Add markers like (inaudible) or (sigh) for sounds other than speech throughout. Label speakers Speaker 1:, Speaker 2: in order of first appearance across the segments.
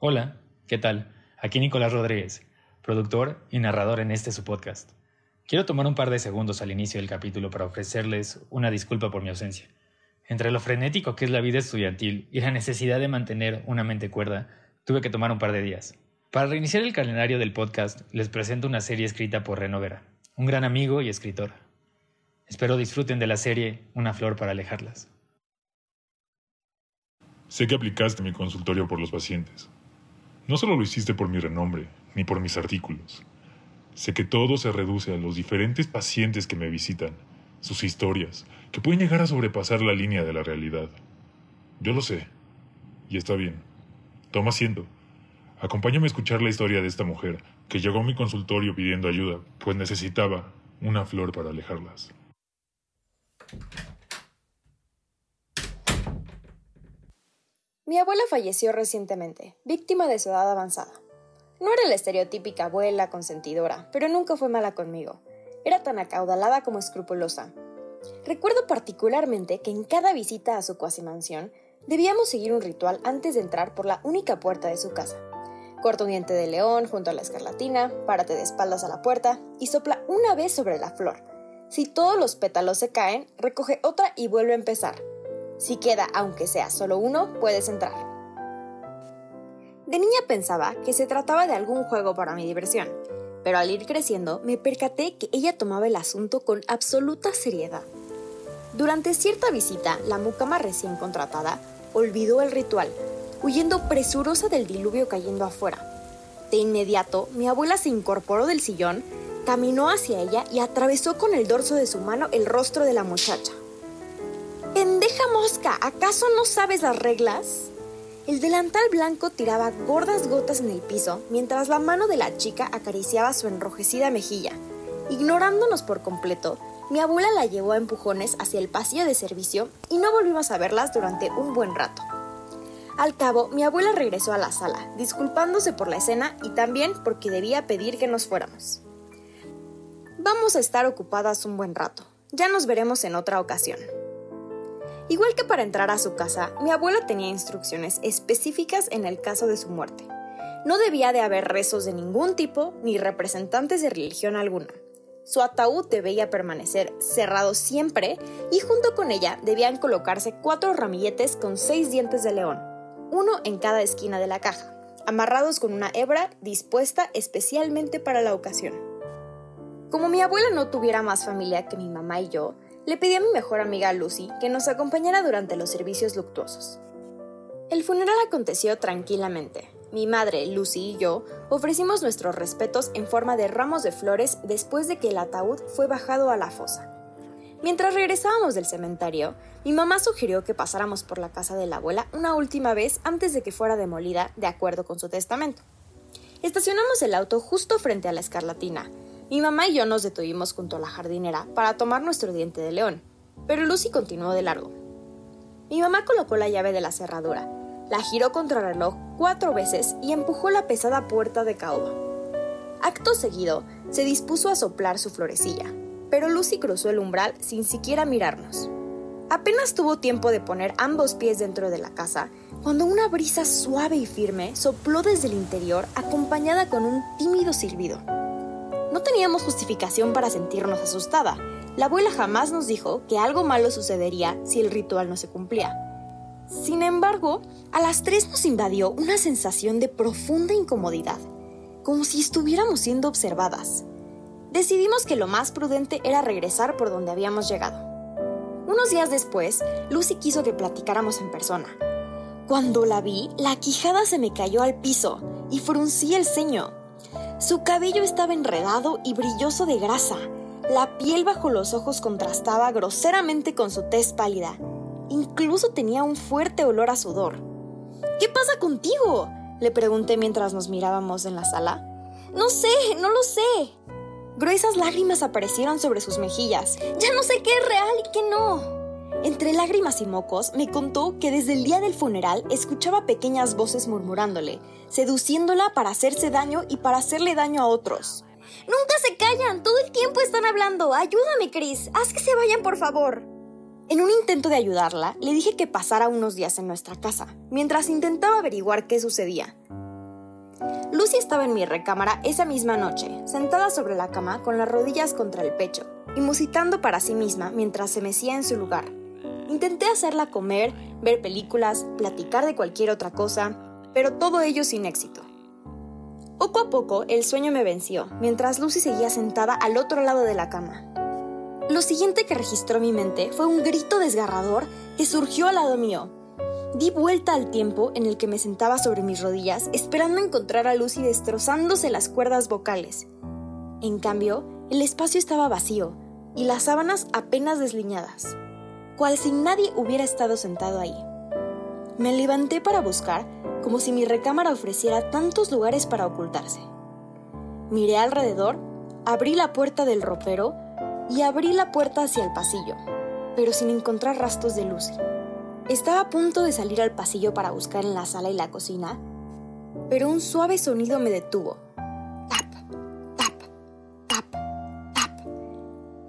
Speaker 1: Hola, ¿qué tal? Aquí Nicolás Rodríguez, productor y narrador en este su podcast. Quiero tomar un par de segundos al inicio del capítulo para ofrecerles una disculpa por mi ausencia. Entre lo frenético que es la vida estudiantil y la necesidad de mantener una mente cuerda, tuve que tomar un par de días. Para reiniciar el calendario del podcast, les presento una serie escrita por Renovera, un gran amigo y escritor. Espero disfruten de la serie Una flor para alejarlas.
Speaker 2: Sé que aplicaste mi consultorio por los pacientes. No solo lo hiciste por mi renombre, ni por mis artículos. Sé que todo se reduce a los diferentes pacientes que me visitan, sus historias, que pueden llegar a sobrepasar la línea de la realidad. Yo lo sé. Y está bien. Toma asiento. Acompáñame a escuchar la historia de esta mujer que llegó a mi consultorio pidiendo ayuda, pues necesitaba una flor para alejarlas.
Speaker 3: Mi abuela falleció recientemente, víctima de su edad avanzada. No era la estereotípica abuela consentidora, pero nunca fue mala conmigo. Era tan acaudalada como escrupulosa. Recuerdo particularmente que en cada visita a su cuasi mansión debíamos seguir un ritual antes de entrar por la única puerta de su casa. Corta un diente de león junto a la escarlatina, párate de espaldas a la puerta y sopla una vez sobre la flor. Si todos los pétalos se caen, recoge otra y vuelve a empezar. Si queda, aunque sea solo uno, puedes entrar. De niña pensaba que se trataba de algún juego para mi diversión, pero al ir creciendo me percaté que ella tomaba el asunto con absoluta seriedad. Durante cierta visita, la mucama recién contratada olvidó el ritual, huyendo presurosa del diluvio cayendo afuera. De inmediato, mi abuela se incorporó del sillón, caminó hacia ella y atravesó con el dorso de su mano el rostro de la muchacha. ¡Pendeja mosca! ¿Acaso no sabes las reglas? El delantal blanco tiraba gordas gotas en el piso mientras la mano de la chica acariciaba su enrojecida mejilla. Ignorándonos por completo, mi abuela la llevó a empujones hacia el pasillo de servicio y no volvimos a verlas durante un buen rato. Al cabo, mi abuela regresó a la sala, disculpándose por la escena y también porque debía pedir que nos fuéramos. Vamos a estar ocupadas un buen rato. Ya nos veremos en otra ocasión. Igual que para entrar a su casa, mi abuela tenía instrucciones específicas en el caso de su muerte. No debía de haber rezos de ningún tipo ni representantes de religión alguna. Su ataúd debía permanecer cerrado siempre y junto con ella debían colocarse cuatro ramilletes con seis dientes de león, uno en cada esquina de la caja, amarrados con una hebra dispuesta especialmente para la ocasión. Como mi abuela no tuviera más familia que mi mamá y yo, le pedí a mi mejor amiga Lucy que nos acompañara durante los servicios luctuosos. El funeral aconteció tranquilamente. Mi madre, Lucy y yo ofrecimos nuestros respetos en forma de ramos de flores después de que el ataúd fue bajado a la fosa. Mientras regresábamos del cementerio, mi mamá sugirió que pasáramos por la casa de la abuela una última vez antes de que fuera demolida de acuerdo con su testamento. Estacionamos el auto justo frente a la escarlatina, mi mamá y yo nos detuvimos junto a la jardinera para tomar nuestro diente de león, pero Lucy continuó de largo. Mi mamá colocó la llave de la cerradura, la giró contra el reloj cuatro veces y empujó la pesada puerta de caoba. Acto seguido, se dispuso a soplar su florecilla, pero Lucy cruzó el umbral sin siquiera mirarnos. Apenas tuvo tiempo de poner ambos pies dentro de la casa cuando una brisa suave y firme sopló desde el interior acompañada con un tímido silbido. No teníamos justificación para sentirnos asustada. La abuela jamás nos dijo que algo malo sucedería si el ritual no se cumplía. Sin embargo, a las tres nos invadió una sensación de profunda incomodidad, como si estuviéramos siendo observadas. Decidimos que lo más prudente era regresar por donde habíamos llegado. Unos días después, Lucy quiso que platicáramos en persona. Cuando la vi, la quijada se me cayó al piso y fruncí el ceño. Su cabello estaba enredado y brilloso de grasa. La piel bajo los ojos contrastaba groseramente con su tez pálida. Incluso tenía un fuerte olor a sudor. ¿Qué pasa contigo? Le pregunté mientras nos mirábamos en la sala. No sé, no lo sé. Gruesas lágrimas aparecieron sobre sus mejillas. Ya no sé qué es real y qué no. Entre lágrimas y mocos, me contó que desde el día del funeral escuchaba pequeñas voces murmurándole, seduciéndola para hacerse daño y para hacerle daño a otros. Nunca se callan, todo el tiempo están hablando. Ayúdame, Chris, haz que se vayan, por favor. En un intento de ayudarla, le dije que pasara unos días en nuestra casa, mientras intentaba averiguar qué sucedía. Lucy estaba en mi recámara esa misma noche, sentada sobre la cama con las rodillas contra el pecho y musitando para sí misma mientras se mecía en su lugar. Intenté hacerla comer, ver películas, platicar de cualquier otra cosa, pero todo ello sin éxito. Poco a poco el sueño me venció, mientras Lucy seguía sentada al otro lado de la cama. Lo siguiente que registró mi mente fue un grito desgarrador que surgió al lado mío. Di vuelta al tiempo en el que me sentaba sobre mis rodillas, esperando encontrar a Lucy destrozándose las cuerdas vocales. En cambio, el espacio estaba vacío y las sábanas apenas desliñadas, cual si nadie hubiera estado sentado ahí. Me levanté para buscar, como si mi recámara ofreciera tantos lugares para ocultarse. Miré alrededor, abrí la puerta del ropero y abrí la puerta hacia el pasillo, pero sin encontrar rastros de Lucy. Estaba a punto de salir al pasillo para buscar en la sala y la cocina, pero un suave sonido me detuvo.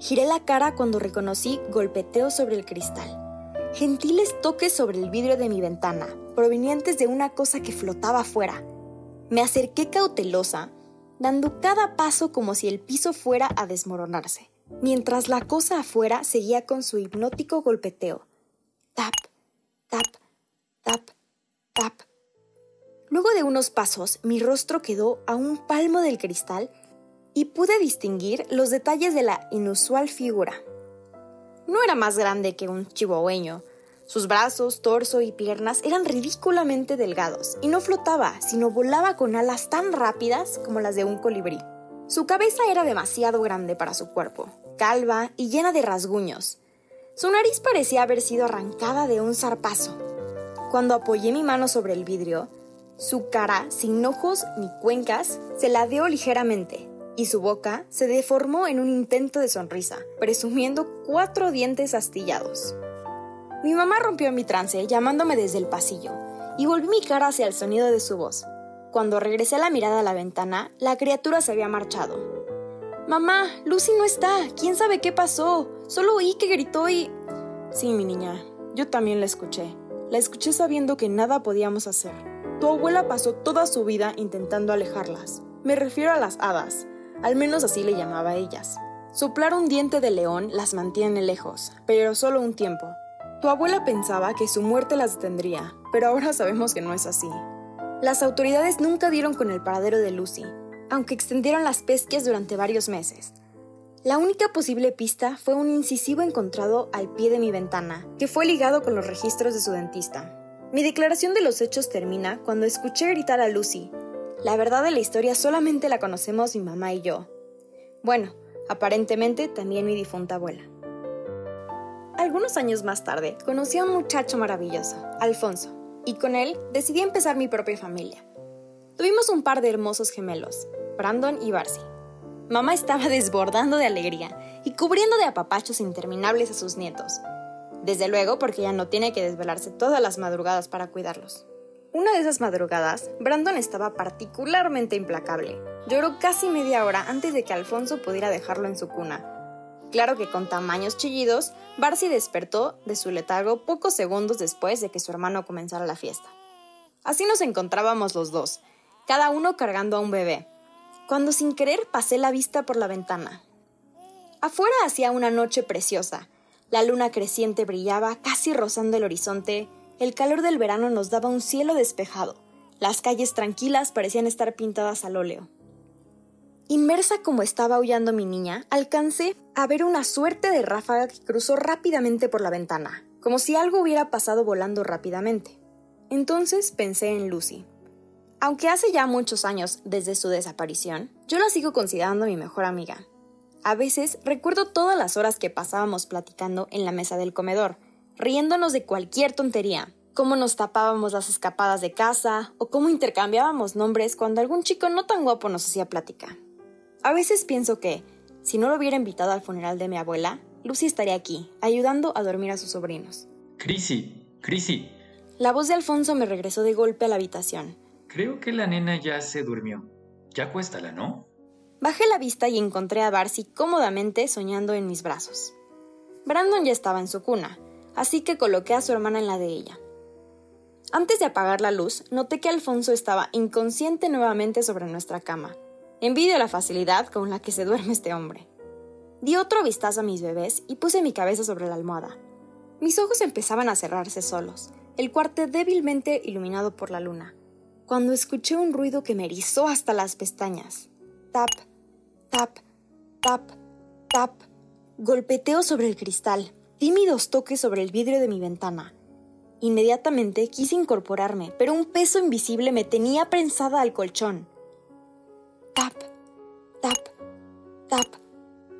Speaker 3: Giré la cara cuando reconocí golpeteo sobre el cristal gentiles toques sobre el vidrio de mi ventana, provenientes de una cosa que flotaba afuera. Me acerqué cautelosa, dando cada paso como si el piso fuera a desmoronarse, mientras la cosa afuera seguía con su hipnótico golpeteo. Tap, tap, tap, tap. Luego de unos pasos, mi rostro quedó a un palmo del cristal y pude distinguir los detalles de la inusual figura. No era más grande que un chihuahueño. Sus brazos, torso y piernas eran ridículamente delgados y no flotaba, sino volaba con alas tan rápidas como las de un colibrí. Su cabeza era demasiado grande para su cuerpo, calva y llena de rasguños. Su nariz parecía haber sido arrancada de un zarpazo. Cuando apoyé mi mano sobre el vidrio, su cara, sin ojos ni cuencas, se ladeó ligeramente y su boca se deformó en un intento de sonrisa, presumiendo cuatro dientes astillados. Mi mamá rompió mi trance llamándome desde el pasillo, y volví mi cara hacia el sonido de su voz. Cuando regresé la mirada a la ventana, la criatura se había marchado. Mamá, Lucy no está. ¿Quién sabe qué pasó? Solo oí que gritó y... Sí, mi niña, yo también la escuché. La escuché sabiendo que nada podíamos hacer. Tu abuela pasó toda su vida intentando alejarlas. Me refiero a las hadas, al menos así le llamaba a ellas. Soplar un diente de león las mantiene lejos, pero solo un tiempo. Tu abuela pensaba que su muerte las detendría, pero ahora sabemos que no es así. Las autoridades nunca dieron con el paradero de Lucy, aunque extendieron las pesquias durante varios meses. La única posible pista fue un incisivo encontrado al pie de mi ventana, que fue ligado con los registros de su dentista. Mi declaración de los hechos termina cuando escuché gritar a Lucy, la verdad de la historia solamente la conocemos mi mamá y yo. Bueno, aparentemente también mi difunta abuela. Algunos años más tarde conocí a un muchacho maravilloso, Alfonso, y con él decidí empezar mi propia familia. Tuvimos un par de hermosos gemelos, Brandon y Barcy. Mamá estaba (laughs) desbordando de alegría y cubriendo de apapachos interminables a sus nietos. Desde luego porque ya no tiene que desvelarse todas las madrugadas para cuidarlos. Una de esas madrugadas, Brandon estaba particularmente implacable. Lloró casi media hora antes de que Alfonso pudiera dejarlo en su cuna. Claro que con tamaños chillidos, Barcy despertó de su letargo pocos segundos después de que su hermano comenzara la fiesta. Así nos encontrábamos los dos, cada uno cargando a un bebé, cuando sin querer pasé la vista por la ventana. Afuera hacía una noche preciosa. La luna creciente brillaba casi rozando el horizonte el calor del verano nos daba un cielo despejado. Las calles tranquilas parecían estar pintadas al óleo. Inmersa como estaba aullando mi niña, alcancé a ver una suerte de ráfaga que cruzó rápidamente por la ventana, como si algo hubiera pasado volando rápidamente. Entonces pensé en Lucy. Aunque hace ya muchos años desde su desaparición, yo la sigo considerando mi mejor amiga. A veces recuerdo todas las horas que pasábamos platicando en la mesa del comedor, riéndonos de cualquier tontería, cómo nos tapábamos las escapadas de casa o cómo intercambiábamos nombres cuando algún chico no tan guapo nos hacía plática. A veces pienso que, si no lo hubiera invitado al funeral de mi abuela, Lucy estaría aquí, ayudando a dormir a sus sobrinos.
Speaker 1: Crisi, Crisi.
Speaker 3: La voz de Alfonso me regresó de golpe a la habitación.
Speaker 1: Creo que la nena ya se durmió. Ya acuéstala, ¿no?
Speaker 3: Bajé la vista y encontré a Barcy cómodamente soñando en mis brazos. Brandon ya estaba en su cuna, así que coloqué a su hermana en la de ella. Antes de apagar la luz, noté que Alfonso estaba inconsciente nuevamente sobre nuestra cama. Envidio la facilidad con la que se duerme este hombre. Di otro vistazo a mis bebés y puse mi cabeza sobre la almohada. Mis ojos empezaban a cerrarse solos, el cuarto débilmente iluminado por la luna, cuando escuché un ruido que me erizó hasta las pestañas. Tap, tap, tap, tap. Golpeteo sobre el cristal, tímidos toques sobre el vidrio de mi ventana. Inmediatamente quise incorporarme, pero un peso invisible me tenía prensada al colchón. Tap, tap, tap.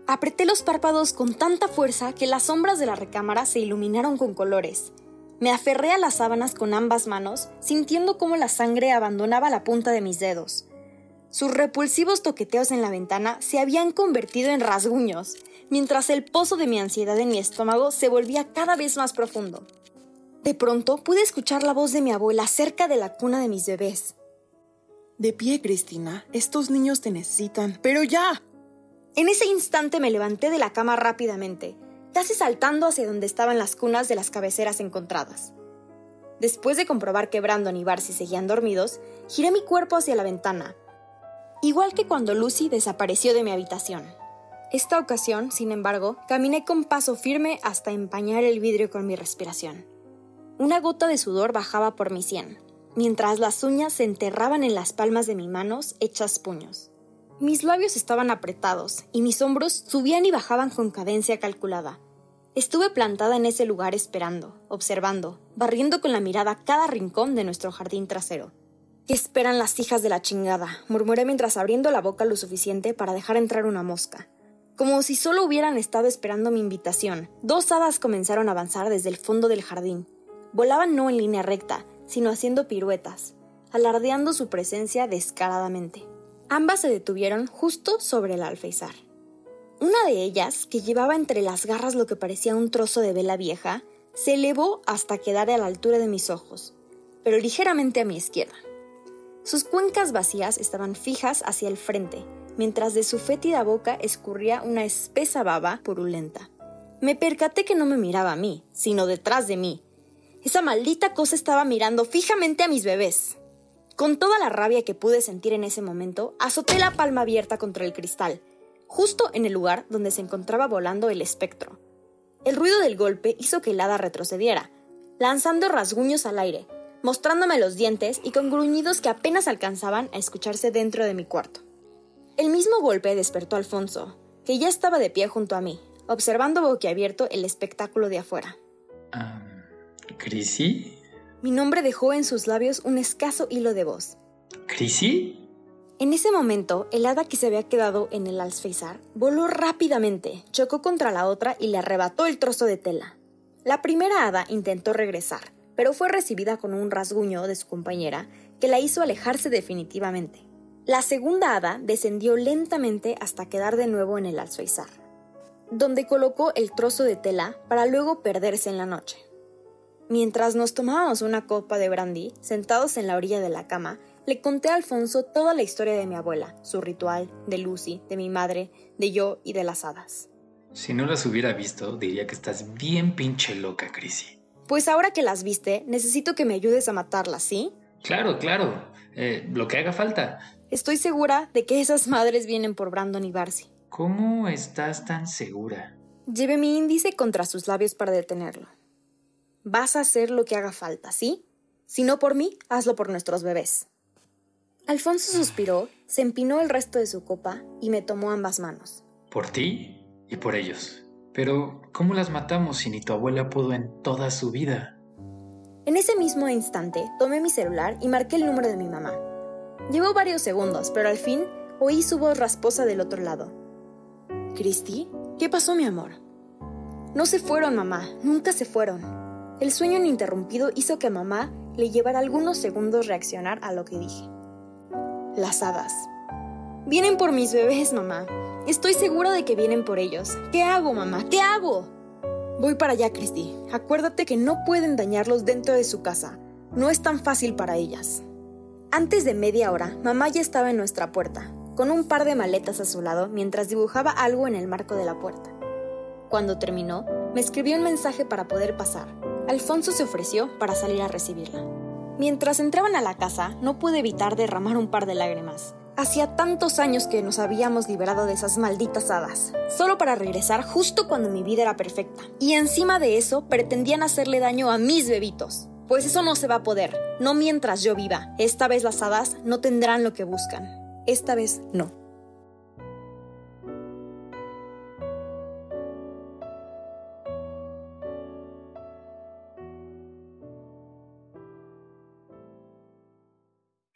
Speaker 3: Apreté los párpados con tanta fuerza que las sombras de la recámara se iluminaron con colores. Me aferré a las sábanas con ambas manos, sintiendo cómo la sangre abandonaba la punta de mis dedos. Sus repulsivos toqueteos en la ventana se habían convertido en rasguños, mientras el pozo de mi ansiedad en mi estómago se volvía cada vez más profundo. De pronto pude escuchar la voz de mi abuela cerca de la cuna de mis bebés.
Speaker 4: De pie, Cristina. Estos niños te necesitan. Pero ya.
Speaker 3: En ese instante me levanté de la cama rápidamente, casi saltando hacia donde estaban las cunas de las cabeceras encontradas. Después de comprobar que Brandon y Barcy seguían dormidos, giré mi cuerpo hacia la ventana, igual que cuando Lucy desapareció de mi habitación. Esta ocasión, sin embargo, caminé con paso firme hasta empañar el vidrio con mi respiración. Una gota de sudor bajaba por mi sien, mientras las uñas se enterraban en las palmas de mis manos hechas puños. Mis labios estaban apretados y mis hombros subían y bajaban con cadencia calculada. Estuve plantada en ese lugar esperando, observando, barriendo con la mirada cada rincón de nuestro jardín trasero. ¿Qué esperan las hijas de la chingada? murmuré mientras abriendo la boca lo suficiente para dejar entrar una mosca. Como si solo hubieran estado esperando mi invitación, dos hadas comenzaron a avanzar desde el fondo del jardín, Volaban no en línea recta, sino haciendo piruetas, alardeando su presencia descaradamente. Ambas se detuvieron justo sobre el alféizar. Una de ellas, que llevaba entre las garras lo que parecía un trozo de vela vieja, se elevó hasta quedar a la altura de mis ojos, pero ligeramente a mi izquierda. Sus cuencas vacías estaban fijas hacia el frente, mientras de su fétida boca escurría una espesa baba purulenta. Me percaté que no me miraba a mí, sino detrás de mí, esa maldita cosa estaba mirando fijamente a mis bebés. Con toda la rabia que pude sentir en ese momento, azoté la palma abierta contra el cristal, justo en el lugar donde se encontraba volando el espectro. El ruido del golpe hizo que el hada retrocediera, lanzando rasguños al aire, mostrándome los dientes y con gruñidos que apenas alcanzaban a escucharse dentro de mi cuarto. El mismo golpe despertó a Alfonso, que ya estaba de pie junto a mí, observando boquiabierto el espectáculo de afuera.
Speaker 1: Ah, ¿Chrissy?
Speaker 3: Mi nombre dejó en sus labios un escaso hilo de voz.
Speaker 1: ¿Chrissy?
Speaker 3: En ese momento, el hada que se había quedado en el alféizar voló rápidamente, chocó contra la otra y le arrebató el trozo de tela. La primera hada intentó regresar, pero fue recibida con un rasguño de su compañera que la hizo alejarse definitivamente. La segunda hada descendió lentamente hasta quedar de nuevo en el alféizar, donde colocó el trozo de tela para luego perderse en la noche. Mientras nos tomábamos una copa de brandy, sentados en la orilla de la cama, le conté a Alfonso toda la historia de mi abuela, su ritual, de Lucy, de mi madre, de yo y de las hadas.
Speaker 1: Si no las hubiera visto, diría que estás bien pinche loca, Chrissy.
Speaker 3: Pues ahora que las viste, necesito que me ayudes a matarlas, ¿sí?
Speaker 1: Claro, claro. Eh, lo que haga falta.
Speaker 3: Estoy segura de que esas madres vienen por Brandon y Barcy.
Speaker 1: ¿Cómo estás tan segura?
Speaker 3: Llevé mi índice contra sus labios para detenerlo. Vas a hacer lo que haga falta, ¿sí? Si no por mí, hazlo por nuestros bebés. Alfonso suspiró, se empinó el resto de su copa y me tomó ambas manos.
Speaker 1: Por ti y por ellos. Pero, ¿cómo las matamos si ni tu abuela pudo en toda su vida?
Speaker 3: En ese mismo instante, tomé mi celular y marqué el número de mi mamá. Llevó varios segundos, pero al fin oí su voz rasposa del otro lado.
Speaker 4: ¿Cristi? ¿Qué pasó, mi amor?
Speaker 3: No se fueron, mamá, nunca se fueron. El sueño ininterrumpido hizo que mamá le llevara algunos segundos reaccionar a lo que dije. Las hadas. Vienen por mis bebés, mamá. Estoy segura de que vienen por ellos. ¿Qué hago, mamá? ¿Qué hago? Voy para allá, Christy. Acuérdate que no pueden dañarlos dentro de su casa. No es tan fácil para ellas. Antes de media hora, mamá ya estaba en nuestra puerta, con un par de maletas a su lado mientras dibujaba algo en el marco de la puerta. Cuando terminó, me escribió un mensaje para poder pasar, Alfonso se ofreció para salir a recibirla. Mientras entraban a la casa, no pude evitar derramar un par de lágrimas. Hacía tantos años que nos habíamos liberado de esas malditas hadas, solo para regresar justo cuando mi vida era perfecta. Y encima de eso, pretendían hacerle daño a mis bebitos. Pues eso no se va a poder, no mientras yo viva. Esta vez las hadas no tendrán lo que buscan. Esta vez no.